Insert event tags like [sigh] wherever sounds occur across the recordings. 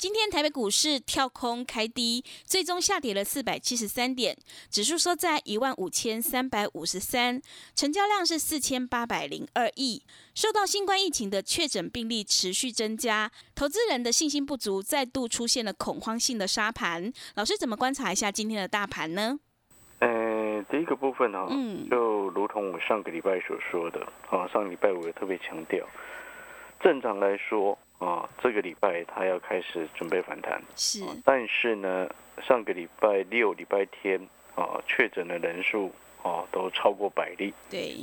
今天台北股市跳空开低，最终下跌了四百七十三点，指数收在一万五千三百五十三，成交量是四千八百零二亿。受到新冠疫情的确诊病例持续增加，投资人的信心不足，再度出现了恐慌性的杀盘。老师怎么观察一下今天的大盘呢？呃，第一个部分哈、嗯就如同我上个礼拜所说的，啊，上个礼拜我也特别强调，正常来说啊，这个礼拜它要开始准备反弹，是。啊但是呢，上个礼拜六、礼拜天啊，确诊的人数啊都超过百例，对，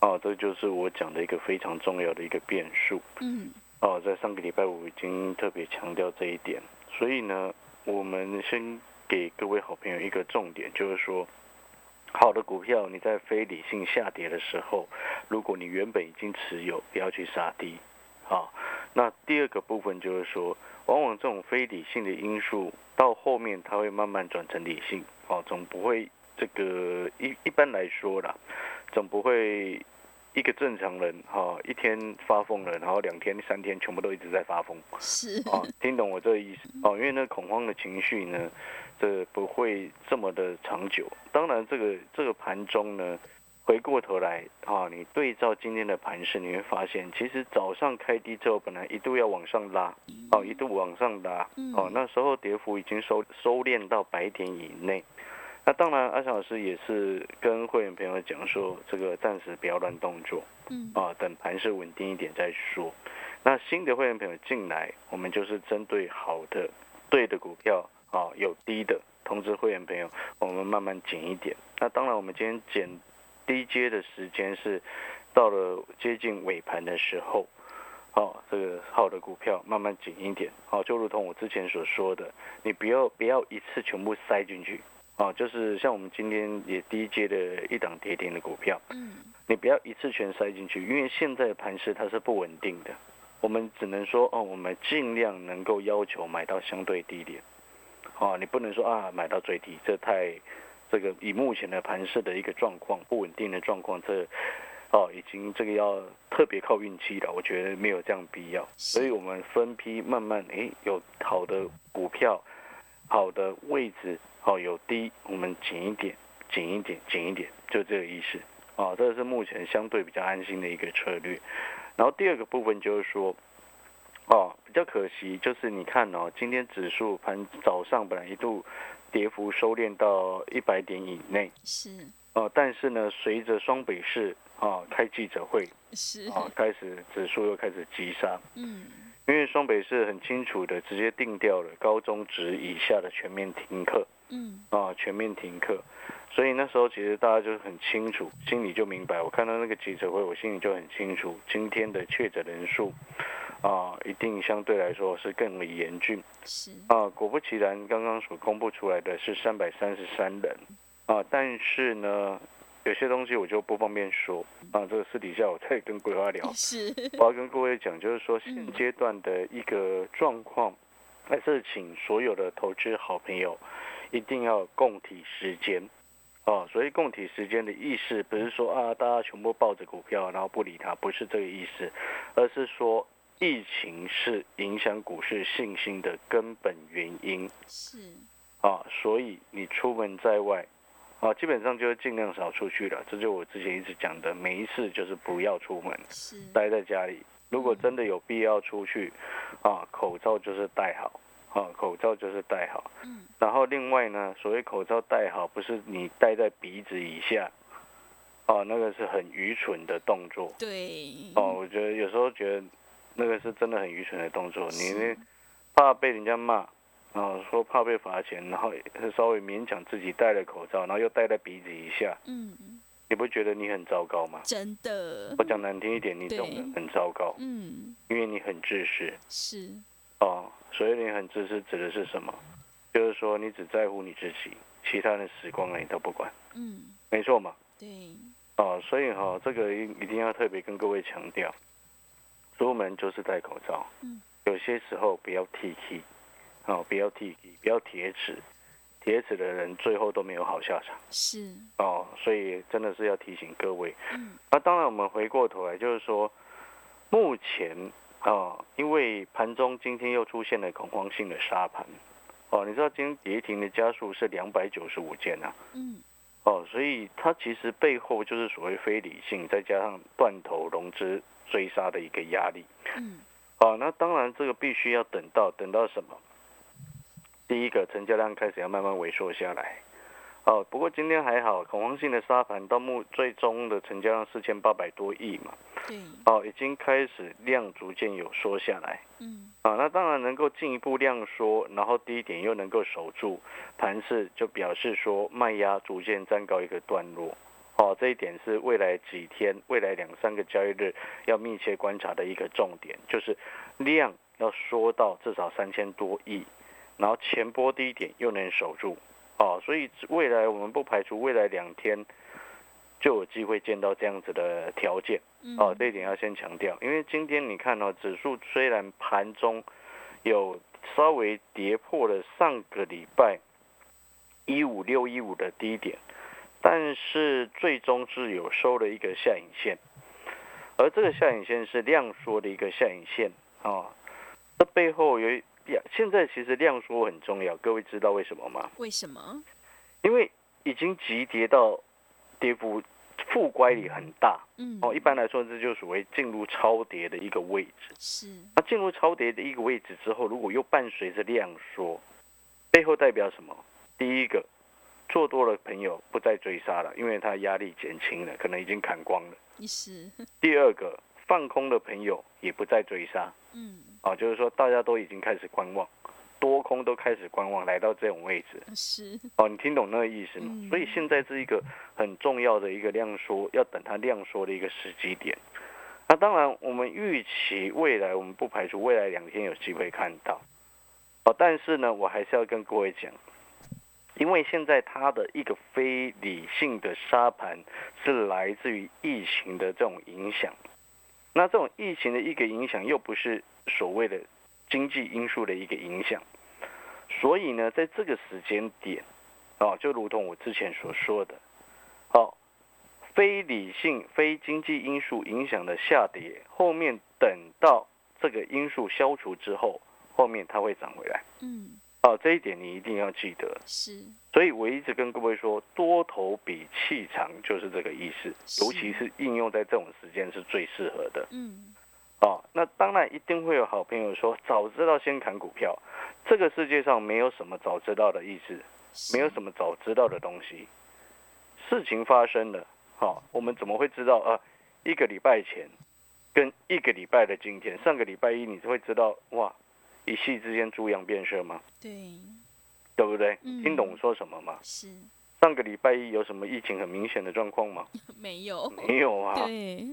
啊，这就是我讲的一个非常重要的一个变数。嗯，哦，在上个礼拜五已经特别强调这一点，所以呢，我们先给各位好朋友一个重点，就是说，好的股票你在非理性下跌的时候，如果你原本已经持有，不要去杀低。好，那第二个部分就是说，往往这种非理性的因素到后面它会慢慢转成理性，哦，总不会这个一一般来说啦，总不会一个正常人哈、一天发疯了，然后两天三天全部都一直在发疯是，哦，听懂我这个意思哦？因为那恐慌的情绪呢，这不会这么的长久。当然，这个这个盘中呢，回过头来啊，你对照今天的盘势，你会发现，其实早上开低之后，本来一度要往上拉，哦，一度往上拉，哦，那时候跌幅已经收收敛到百点以内。那当然，阿翔老师也是跟会员朋友讲说，这个暂时不要乱动作，嗯，啊，等盘势稳定一点再说。那新的会员朋友进来，我们就是针对好的、对的股票啊，有低的通知会员朋友，我们慢慢减一点。那当然，我们今天减低阶的时间是到了接近尾盘的时候。好、这个好的股票慢慢紧一点，好、就如同我之前所说的，你不要不要一次全部塞进去，啊，就是像我们今天也低阶的一档跌停的股票，嗯，你不要一次全塞进去，因为现在的盘势它是不稳定的。我们只能说，哦，我们尽量能够要求买到相对低点，哦，你不能说啊买到最低，这太这个以目前的盘势的一个状况不稳定的状况，这哦已经这个要特别靠运气了，我觉得没有这样必要。所以我们分批慢慢，诶，有好的股票，好的位置，哦有低，我们紧一点，紧一点，紧一点，就这个意思。啊，这是目前相对比较安心的一个策略。然后第二个部分就是说，哦，比较可惜就是你看哦，今天指数盘早上本来一度跌幅收敛到一百点以内，是。哦，但是呢，随着双北市啊开记者会是，啊，开始指数又开始急杀，嗯，因为双北市很清楚的直接定掉了高中职以下的全面停课。嗯，啊，全面停课，所以那时候其实大家就很清楚，心里就明白。我看到那个记者会，我心里就很清楚，今天的确诊人数啊，一定相对来说是更为严峻是，啊。果不其然，刚刚所公布出来的是三百三十三人啊，但是呢，有些东西我就不方便说啊，这个私底下我再跟桂花聊。[laughs] 是，我要跟各位讲，就是说现阶段的一个状况，还是请所有的投资好朋友一定要共体时间。哦，所以共体时间的意思不是说啊，大家全部抱着股票然后不理它，不是这个意思，而是说疫情是影响股市信心的根本原因是，啊，所以你出门在外啊，基本上就是尽量少出去了，这就我之前一直讲的，每一次就是不要出门。是，待在家里。如果真的有必要出去，啊，口罩就是戴好，啊，口罩就是戴好。嗯，然后另外呢，所谓口罩戴好，不是你戴在鼻子以下，哦、那个是很愚蠢的动作。对，哦，我觉得有时候觉得那个是真的很愚蠢的动作。你怕被人家骂，然后，说怕被罚钱，然后稍微勉强自己戴了口罩，然后又戴在鼻子以下，嗯，你不觉得你很糟糕吗？真的我，讲难听一点，你懂的，很糟糕，嗯，因为你很自私是，哦。所以你很自私指的是什么？就是说你只在乎你自己，其他人死光了你都不管，嗯，没错嘛。对，哦，所以哈、这个一一定要特别跟各位强调，出门就是戴口罩，嗯，有些时候不要 T K，哦，不要 T K，不要铁齿，铁齿的人最后都没有好下场。是，哦，所以真的是要提醒各位。嗯，那当然，我们回过头来就是说，目前啊、因为盘中今天又出现了恐慌性的杀盘，哦，你知道今天跌停的家数是两百九十五件啊，嗯，哦，所以它其实背后就是所谓非理性，再加上断头融资追杀的一个压力。嗯，哦，那当然这个必须要等到等到什么？第一个成交量开始要慢慢萎缩下来。哦，不过今天还好，恐慌性的沙盘到目最终的成交量四千八百多亿嘛，对，哦，已经开始量逐渐有缩下来。嗯，啊，那当然能够进一步量缩，然后低点又能够守住盘势，就表示说卖压逐渐站高一个段落。哦，这一点是未来几天、未来两三个交易日要密切观察的一个重点，就是量要缩到至少三千多亿，然后前波低点又能守住。哦，所以未来我们不排除未来两天就有机会见到这样子的条件。嗯，哦，这一点要先强调，因为今天你看哦，指数虽然盘中有稍微跌破了上个礼拜一五六一五的低点，但是最终是有收了一个下影线，而这个下影线是量缩的一个下影线啊、哦，这背后有呀，现在其实量缩很重要，各位知道为什么吗？为什么？因为已经急跌到跌幅负乖离很大。嗯，哦，一般来说，这就属于进入超跌的一个位置。是，那进入超跌的一个位置之后，如果又伴随着量缩，背后代表什么？第一个，做多的朋友不再追杀了，因为他压力减轻了，可能已经砍光了。是，[laughs] 第二个，放空的朋友也不再追杀，嗯，啊，就是说大家都已经开始观望，多空都开始观望，来到这种位置。是，哦，你听懂那个意思吗？嗯所以现在是一个很重要的一个量缩，要等它量缩的一个时机点。那当然，我们预期未来，我们不排除未来两天有机会看到。哦，但是呢，我还是要跟各位讲，因为现在它的一个非理性的沙盘是来自于疫情的这种影响。那这种疫情的一个影响，又不是所谓的经济因素的一个影响。所以呢，在这个时间点，哦，就如同我之前所说的，哦，非理性、非经济因素影响的下跌，后面等到这个因素消除之后，后面它会涨回来。嗯，哦，这一点你一定要记得。是，所以我一直跟各位说，多头比气长就是这个意思，尤其是应用在这种时间是最适合的。嗯，哦，那当然一定会有好朋友说，早知道先砍股票。这个世界上没有什么早知道的意思，没有什么早知道的东西。事情发生了，好、我们怎么会知道啊？一个礼拜前跟一个礼拜的今天，上个礼拜一你会知道哇，一夕之间猪羊变色吗？对，对不对？嗯听懂我说什么吗？是，上个礼拜一有什么疫情很明显的状况吗？[laughs] 没有，没有啊。对，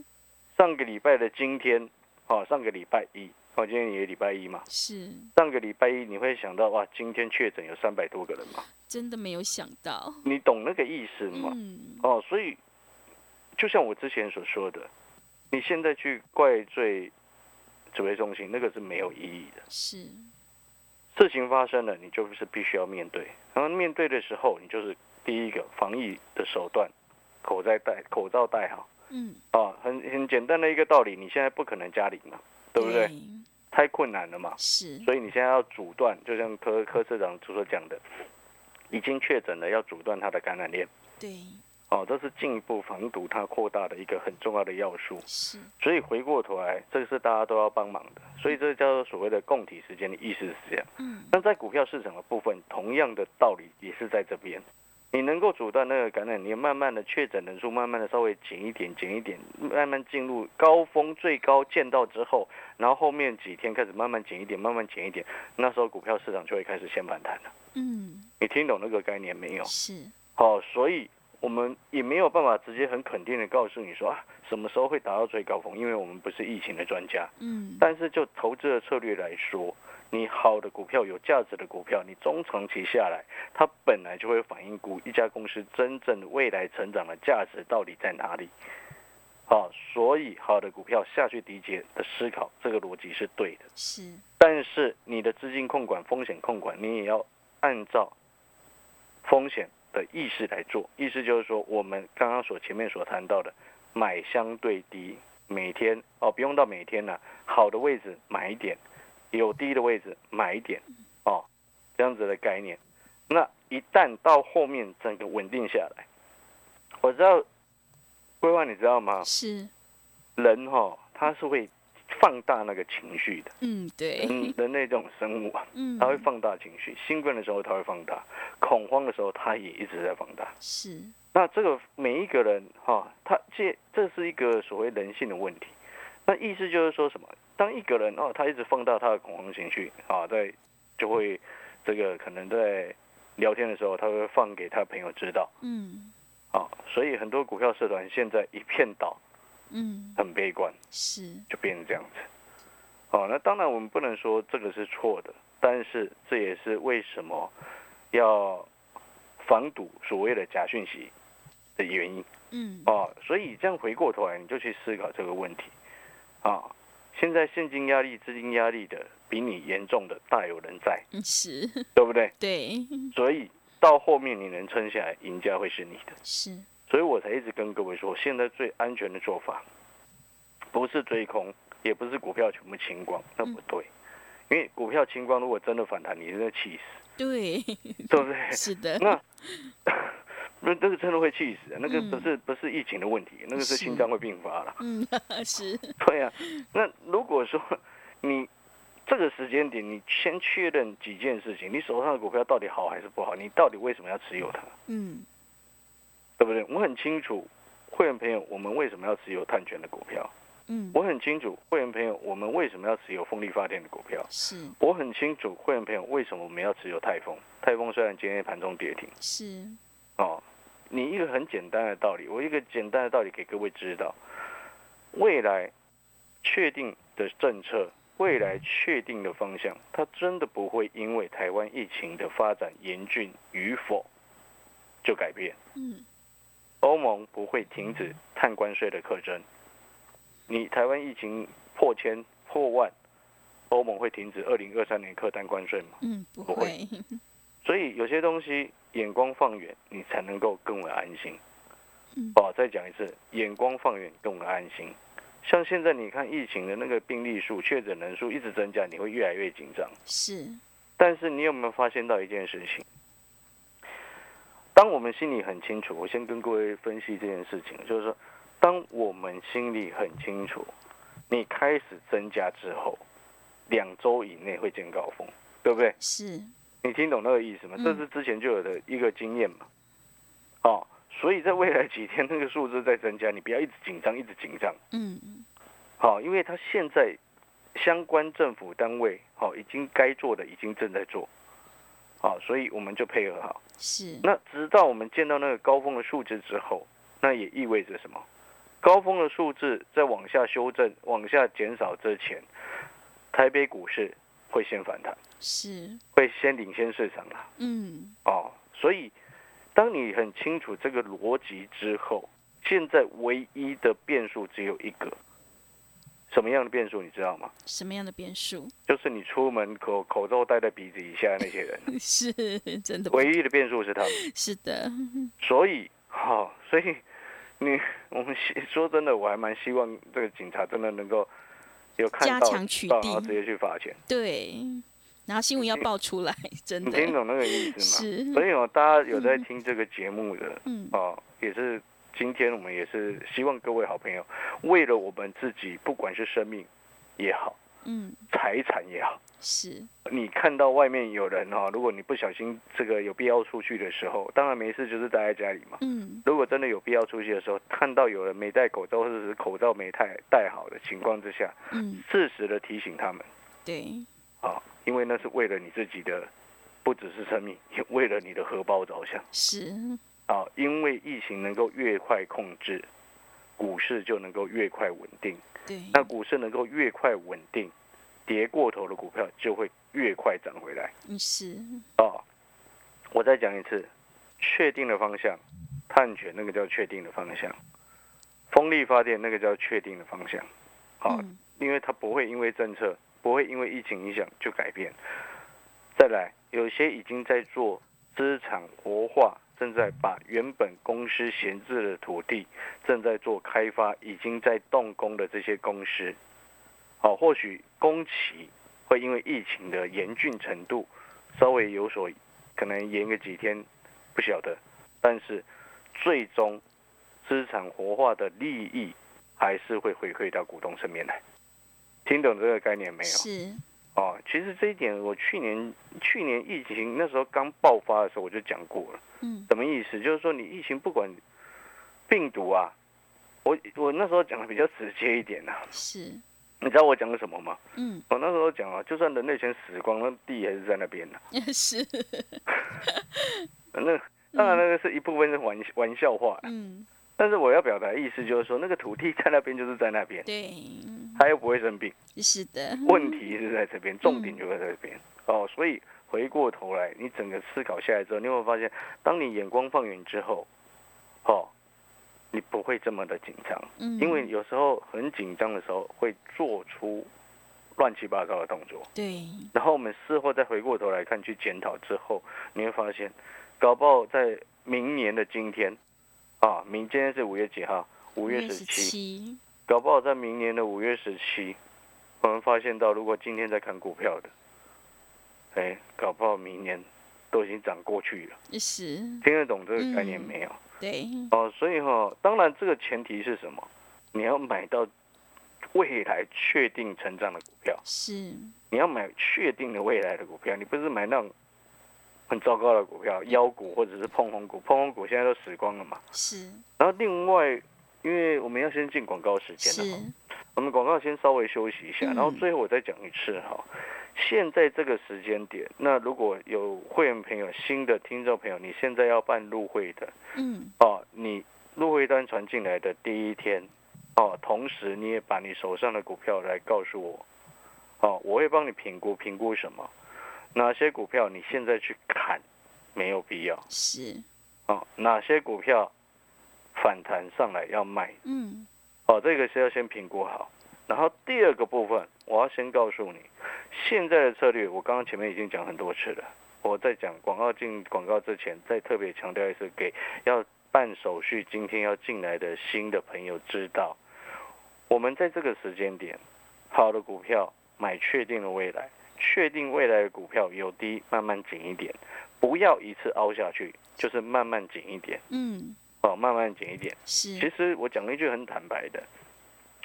上个礼拜的今天，哦，上个礼拜一，哦，今天也礼拜一嘛。是，上个礼拜一你会想到哇，今天确诊有三百多个人嘛？真的没有想到，你懂那个意思吗？嗯，哦，所以就像我之前所说的，你现在去怪罪指挥中心，那个是没有意义的。是，事情发生了，你就是必须要面对。然后面对的时候，你就是第一个防疫的手段，口罩戴口罩戴好嗯，哦，很很简单的一个道理。你现在不可能加零嘛，对不对？太困难了嘛。是，所以你现在要阻断，就像柯柯社长所讲的，已经确诊了，要阻断它的感染链。对，哦，这是进一步防堵它扩大的一个很重要的要素。是，所以回过头来，这个是大家都要帮忙的。所以这叫做所谓的供体时间的意思是这样。嗯，那在股票市场的部分，同样的道理也是在这边。你能够阻断那个感染，你慢慢的确诊人数慢慢的稍微减一点，减一点，慢慢进入高峰最高见到之后，然后后面几天开始慢慢减一点，慢慢减一点，那时候股票市场就会开始先反弹了。嗯，你听懂那个概念没有？是，好，所以我们也没有办法直接很肯定的告诉你说啊，什么时候会达到最高峰，因为我们不是疫情的专家。嗯，但是就投资的策略来说，你好的股票、有价值的股票，你中长期下来，它本来就会反映股一家公司真正未来成长的价值到底在哪里。好，所以好的股票下去理解的思考，这个逻辑是对的。是，但是你的资金控管、风险控管，你也要按照风险的意识来做。意思就是说，我们刚刚所前面所谈到的，买相对低，每天哦不用到每天了，好的位置买一点，有低的位置买一点，哦，这样子的概念。那一旦到后面整个稳定下来，我知道，规划你知道吗？是，人哈、他是会放大那个情绪的。嗯，对，嗯人类这种生物啊，嗯，它会放大情绪，兴奋的时候它会放大，恐慌的时候它也一直在放大。是，那这个每一个人哈，他这这是一个所谓人性的问题。那意思就是说什么？当一个人哦，他一直放大他的恐慌情绪啊，在就会这个可能在聊天的时候，他会放给他朋友知道嗯，啊。所以很多股票社团现在一片倒，嗯，很悲观。是，就变成这样子。哦，那当然我们不能说这个是错的，但是这也是为什么要防堵所谓的假讯息的原因嗯，哦。所以这样回过头来，你就去思考这个问题啊。现在现金压力、资金压力的比你严重的大有人在，嗯是，对不对？对，所以到后面你能撑下来，赢家会是你的。是，所以我才一直跟各位说，现在最安全的做法，不是追空，也不是股票全部清光，那不对。因为股票清光，如果真的反弹，你真的气死，对，对不对？[laughs] 是的，那那那个真的会气死，那个嗯不是不是疫情的问题，那个是是心脏会病发了。嗯，[laughs] 是，[laughs] 对啊，那如果说你这个时间点，你先确认几件事情，你手上的股票到底好还是不好，你到底为什么要持有它？嗯，对不对？我很清楚，会员朋友，我们为什么要持有碳权的股票？嗯，我很清楚，会员朋友，我们为什么要持有风力发电的股票？是，我很清楚，会员朋友，为什么我们要持有泰丰？泰丰虽然今天盘中跌停，是，哦，你一个很简单的道理，我一个简单的道理给各位知道，未来确定的政策，未来确定的方向，它真的不会因为台湾疫情的发展严峻与否就改变。嗯，欧盟不会停止碳关税的课征。你台湾疫情破千破万，欧盟会停止二零二三年课碳关税吗？嗯，不不会会，所以有些东西眼光放远，你才能够更为安心。嗯哦，再讲一次，眼光放远更为安心。像现在你看疫情的那个病例数、确诊人数一直增加，你会越来越紧张。是，但是你有没有发现到一件事情？当我们心里很清楚，我先跟各位分析这件事情，就是说，当我们心里很清楚，你开始增加之后，两周以内会见高峰，对不对？是，你听懂那个意思吗？嗯这是之前就有的一个经验嘛。哦，所以在未来几天那个数字在增加，你不要一直紧张，一直紧张。嗯，好、因为他现在相关政府单位好、已经该做的已经正在做，好、所以我们就配合好。是，那直到我们见到那个高峰的数字之后，那也意味着什么？高峰的数字在往下修正、往下减少之前，台北股市会先反弹，是，会先领先市场啦。嗯，哦，所以当你很清楚这个逻辑之后，现在唯一的变数只有一个，什么样的变数你知道吗？什么样的变数？就是你出门口口罩戴在鼻子以下的那些人，[laughs] 是真的，唯一的变数是他们。是的，所以，好、所以你我们希说真的，我还蛮希望这个警察真的能够有看加强取缔然后直接去罚钱。对，然后新闻要爆出来，真的 [laughs] 你听懂那个意思吗？是，所以哦，大家有在听这个节目的，嗯，哦，也是今天我们也是希望各位好朋友，为了我们自己，不管是生命也好，嗯，财产也好，是，你看到外面有人哈、如果你不小心这个有必要出去的时候，当然没事就是待在家里嘛。嗯，如果真的有必要出去的时候，看到有人没戴口罩或者是口罩没戴戴好的情况之下，嗯，适时的提醒他们。对，啊，因为那是为了你自己的，不只是生命，也为了你的荷包着想。是，啊。因为疫情能够越快控制，股市就能够越快稳定。对，那股市能够越快稳定，跌过头的股票就会越快涨回来。嗯是，哦，我再讲一次，确定的方向，探权那个叫确定的方向，风力发电那个叫确定的方向。好、嗯，因为它不会因为政策，不会因为疫情影响就改变。再来，有些已经在做资产活化，正在把原本公司闲置的土地正在做开发，已经在动工的这些公司，好、或许工期会因为疫情的严峻程度稍微有所可能延个几天，不晓得，但是最终资产活化的利益还是会回馈到股东身边来。听懂这个概念没有？是，哦，其实这一点我去年去年疫情那时候刚爆发的时候我就讲过了，嗯，什么意思？就是说你疫情不管病毒啊，我我那时候讲的比较直接一点啊，是，你知道我讲的什么吗？嗯，我那时候讲啊，就算人类全死光，那地还是在那边的、[laughs] 是，那。当然那个是一部分是玩玩笑话，嗯，但是我要表达的意思就是说，那个土地 [laughs] 在那边就是在那边，对，它又不会生病。是的，问题是在这边，重点就在这边、哦。所以回过头来，你整个思考下来之后，你会发现，当你眼光放远之后，哦，你不会这么的紧张，嗯，因为有时候很紧张的时候会做出乱七八糟的动作，对，然后我们事后再回过头来看，去检讨之后，你会发现，搞不好在明年的今天，啊，明今天是五月几号？五月十七。搞不好在明年的五月十七，我们发现到，如果今天在看股票的，哎，搞不好明年都已经涨过去了。是，听得懂这个概念嗯没有？对，哦，所以哈、当然这个前提是什么？你要买到未来确定成长的股票，是，你要买确定的未来的股票，你不是买那种很糟糕的股票，妖股或者是碰红股，碰红股现在都死光了嘛。是，然后另外，因为我们要先进广告时间了哈。是，我们广告先稍微休息一下，嗯然后最后我再讲一次哈。现在这个时间点，那如果有会员朋友、新的听众朋友，你现在要办入会的嗯，哦，你入会单传进来的第一天哦，同时你也把你手上的股票来告诉我哦，我会帮你评估评估什么，哪些股票你现在去砍没有必要？是，哦，哪些股票反弹上来要卖？嗯，哦，这个是要先评估好。然后第二个部分，我要先告诉你，现在的策略，我刚刚前面已经讲很多次了。我在讲广告进广告之前，再特别强调一次，给要办手续、今天要进来的新的朋友知道，我们在这个时间点，好的股票买确定的未来，确定未来的股票有低慢慢紧一点，不要一次凹下去，就是慢慢紧一点，嗯，哦，慢慢紧一点。是，其实我讲一句很坦白的，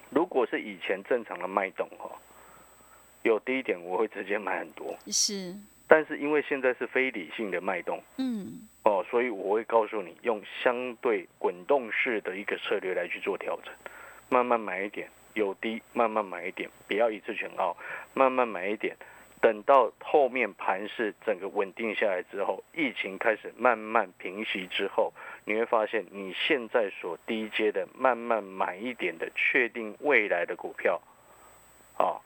如果是以前正常的脉动哈，有低点我会直接买很多，是，但是因为现在是非理性的脉动嗯，哦，所以我会告诉你用相对滚动式的一个策略来去做调整，慢慢买一点，有低慢慢买一点，不要一次全凹，慢慢买一点。等到后面盘势整个稳定下来之后，疫情开始慢慢平息之后，你会发现你现在所低阶的慢慢买一点的确定未来的股票，啊、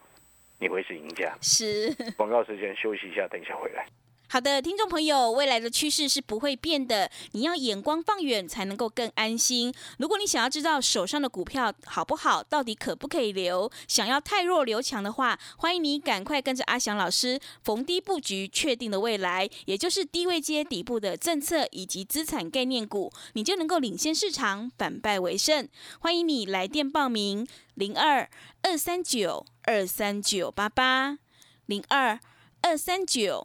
你会是赢家。是。广告时间休息一下，等一下回来。好的，听众朋友，未来的趋势是不会变的，你要眼光放远才能够更安心。如果你想要知道手上的股票好不好，到底可不可以留，想要太弱留强的话，欢迎你赶快跟着阿翔老师逢低布局确定的未来，也就是低位接底部的政策以及资产概念股，你就能够领先市场，反败为胜。欢迎你来电报名：零二二三九二三九八八零二二三九。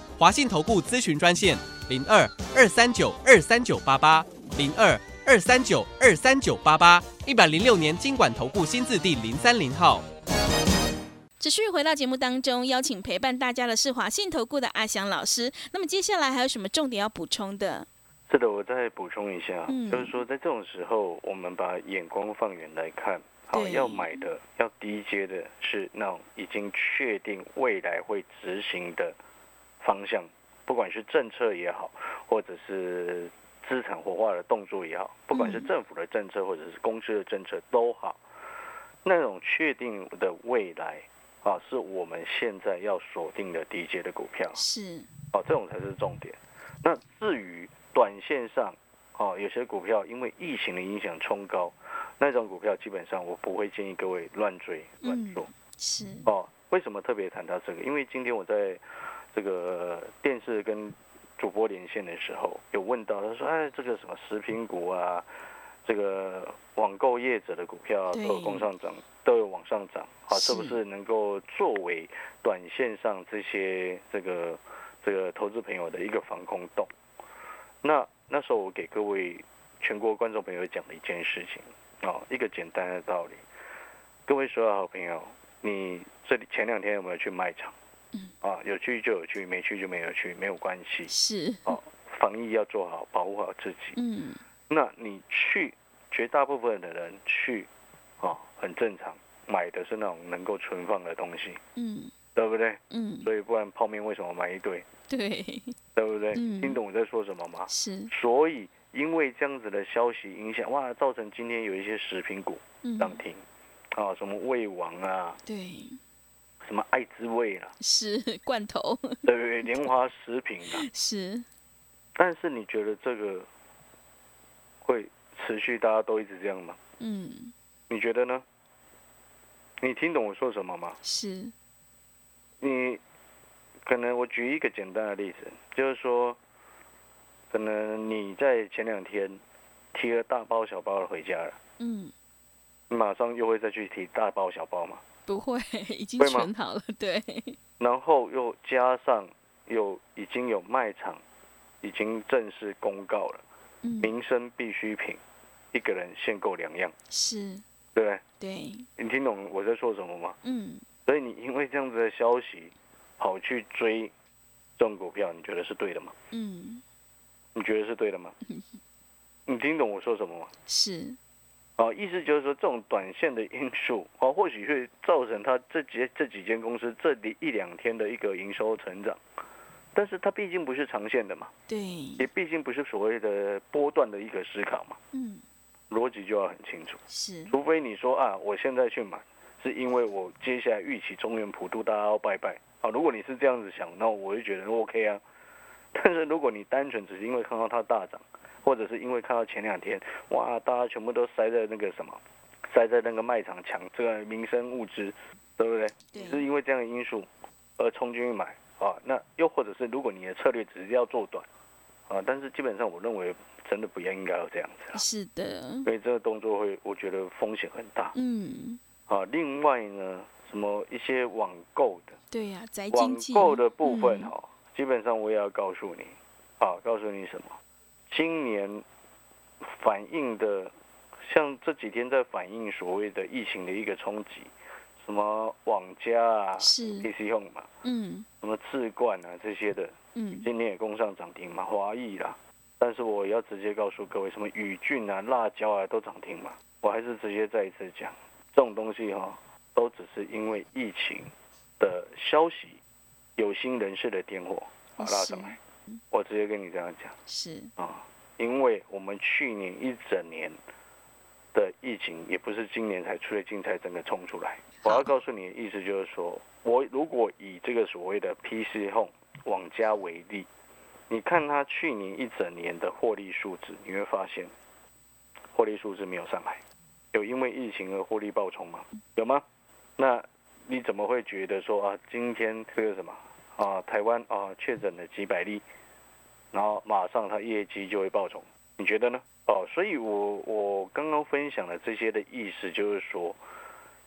华信投顾咨询专线零二二三九二三九八八零二二三九二三九八八，一百零六年经管投顾新字第零三零号。持续回到节目当中，邀请陪伴大家的是华信投顾的阿翔老师。那么接下来还有什么重点要补充的？是的，我再补充一下，嗯就是说在这种时候，我们把眼光放远来看，好，要买的要低阶的是那种已经确定未来会执行的方向，不管是政策也好，或者是资产活化的动作也好，不管是嗯政府的政策或者是公司的政策都好，那种确定的未来啊，是我们现在要锁定的低阶的股票。是，哦，这种才是重点。那至于短线上，哦，有些股票因为疫情的影响冲高，那种股票基本上我不会建议各位乱追乱做。是，哦，为什么特别谈到这个？因为今天我在这个电视跟主播连线的时候，有问到，他说：“哎，这个什么食品股啊，这个网购业者的股票啊都对有往上涨，都有往上涨，啊，是不是是能够作为短线上这些这个这个投资朋友的一个防空洞？”那那时候我给各位全国观众朋友讲了一件事情，哦，一个简单的道理，各位所有好朋友。你这里前两天有没有去卖场？嗯啊，有去就有去，没去就没有去，没有关系。是，哦，防疫要做好，保护好自己。嗯，那你去，绝大部分的人去，哦，很正常，买的是那种能够存放的东西，嗯，对不对？嗯，所以不然泡面为什么买一堆？对，[laughs] 对不对？嗯听懂我在说什么吗？是，所以因为这样子的消息影响，哇，造成今天有一些食品股嗯，涨停，啊，什么胃王啊，对，什么爱滋味啦、是罐头，对对对？莲花食品啊，是，但是你觉得这个会持续大家都一直这样吗？嗯，你觉得呢？你听懂我说什么吗？是，你可能我举一个简单的例子，就是说，可能你在前两天提了大包小包的回家了，嗯，你马上又会再去提大包小包嘛？不会，[laughs] 已经会吗存好了，对，然后又加上有已经有卖场已经正式公告了，嗯，民生必需品，一个人限购两样，是，对不对？对，你听懂我在说什么吗？嗯，所以你因为这样子的消息，跑去追这种股票，你觉得是对的吗？嗯，你觉得是对的吗？你听懂我说什么吗？是，哦，意思就是说，这种短线的因素，哦，或许会造成它这几这几间公司这里一两天的一个营收成长，但是它毕竟不是长线的嘛，对，也毕竟不是所谓的波段的一个思考嘛，嗯，逻辑就要很清楚。是，除非你说啊，我现在去买，是因为我接下来预期中原普渡大家要拜拜啊。如果你是这样子想，那我就觉得 OK 啊。[laughs] 但是如果你单纯只是因为看到它大涨，或者是因为看到前两天哇，大家全部都塞在那个什么，塞在那个卖场抢这个民生物资，对不对？对你是因为这样的因素而冲进去买啊？那又或者是如果你的策略只是要做短啊，但是基本上我认为真的不要应该要这样子啊。是的，所以这个动作会，我觉得风险很大嗯，啊。另外呢，什么一些网购的对呀，宅网经济购的部分嗯哈、基本上我也要告诉你，啊，告诉你什么？今年反映的，像这几天在反映所谓的疫情的一个冲击，什么网家啊、是 PC Home 嘛，嗯什么智冠啊这些的，嗯，今天也攻上涨停嘛，华裔啦。但是我要直接告诉各位，什么宇峻啊、辣椒啊都涨停嘛。我还是直接再一次讲，这种东西哈、都只是因为疫情的消息，有心人士的点火啊拉上来。我直接跟你这样讲是，啊，因为我们去年一整年的疫情，也不是今年才最近才整个冲出来。我要告诉你的意思就是说，我如果以这个所谓的 PC Home 网家为例，你看它去年一整年的获利数字，你会发现获利数字没有上来，有因为疫情而获利暴冲吗？有吗？那你怎么会觉得说啊，今天这个什么啊，台湾啊确诊了几百例，然后马上它业绩就会爆冲？你觉得呢？哦，所以我我刚刚分享的这些的意思就是说，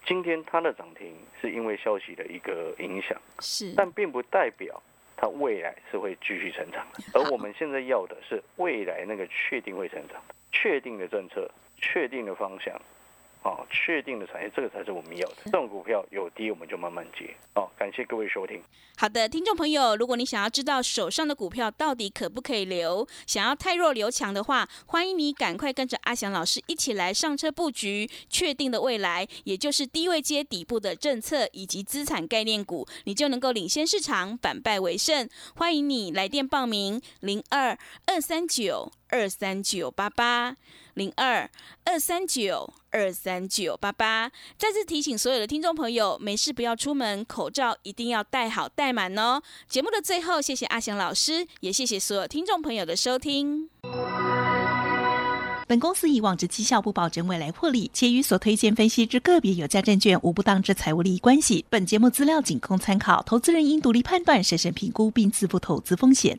今天它的涨停是因为消息的一个影响，是，但并不代表它未来是会继续成长的。而我们现在要的是未来那个确定会成长的、确定的政策、确定的方向。哦，确定的产业，这个才是我们要的。这种股票有低，我们就慢慢接。哦，感谢各位收听。好的，听众朋友，如果你想要知道手上的股票到底可不可以留，想要太弱留强的话，欢迎你赶快跟着阿翔老师一起来上车布局确定的未来，也就是低位接底部的政策以及资产概念股，你就能够领先市场，反败为胜。欢迎你来电报名：零二二三九二三九八八。零二二三九二三九八八，再次提醒所有的听众朋友，没事不要出门，口罩一定要戴好戴满哦。节目的最后，谢谢阿翔老师，也谢谢所有听众朋友的收听。本公司以往之绩效不保证未来获利，且与所推荐分析之个别有价证券无不当之财务利益关系。本节目资料仅供参考，投资人应独立判断、审慎评估并自负投资风险。